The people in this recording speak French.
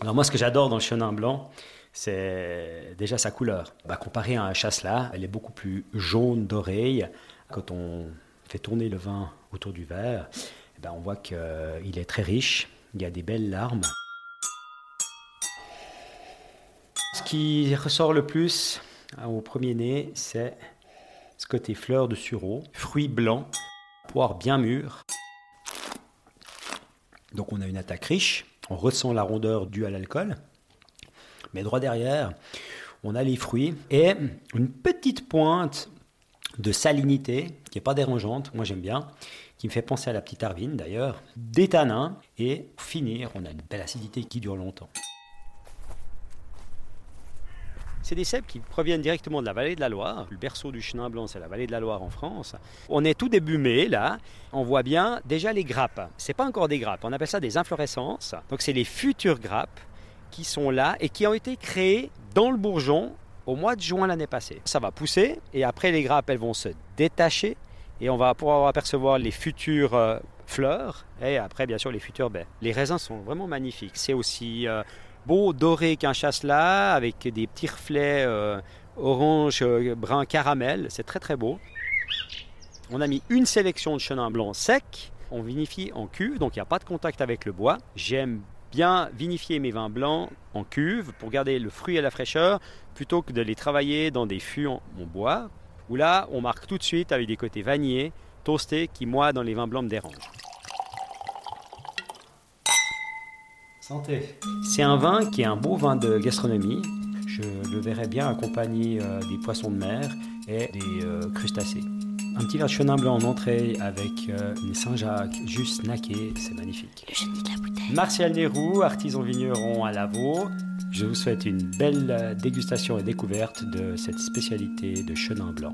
Alors moi, ce que j'adore dans le chenin blanc, c'est déjà sa couleur. Bah, comparé à un chasselas, elle est beaucoup plus jaune dorée. Quand on fait tourner le vin autour du verre, eh ben, on voit qu'il est très riche, il y a des belles larmes. Ce qui ressort le plus hein, au premier nez, c'est ce côté fleur de sureau, fruits blancs, poire bien mûre. Donc on a une attaque riche, on ressent la rondeur due à l'alcool. Mais droit derrière, on a les fruits et une petite pointe de salinité qui n'est pas dérangeante, moi j'aime bien, qui me fait penser à la petite Arvine d'ailleurs, des tanins et pour finir, on a une belle acidité qui dure longtemps. C'est des cèpes qui proviennent directement de la vallée de la Loire. Le berceau du chenin blanc, c'est la vallée de la Loire en France. On est tout début mai, là. On voit bien déjà les grappes. C'est pas encore des grappes, on appelle ça des inflorescences. Donc c'est les futures grappes qui sont là et qui ont été créées dans le bourgeon au mois de juin l'année passée. Ça va pousser et après les grappes, elles vont se détacher et on va pouvoir apercevoir les futures euh, fleurs et après bien sûr les futures baies. Les raisins sont vraiment magnifiques. C'est aussi euh, beau doré qu'un chasselas avec des petits reflets euh, orange, brun caramel. C'est très très beau. On a mis une sélection de chenin blanc sec. On vinifie en cuve, donc il n'y a pas de contact avec le bois. J'aime bien vinifier mes vins blancs en cuve pour garder le fruit à la fraîcheur plutôt que de les travailler dans des fûts en, bois où là on marque tout de suite avec des côtés vanillés, toastés qui moi dans les vins blancs me dérangent. Santé. C'est un vin qui est un beau vin de gastronomie. Je le verrais bien accompagné euh, des poissons de mer et des euh, crustacés. Un petit verre de chenin blanc en entrée avec euh, une Saint-Jacques juste naquée, c'est magnifique. Le génie de la bouteille. Martial Nérou, artisan vigneron à Lavaux. Je vous souhaite une belle dégustation et découverte de cette spécialité de chenin blanc.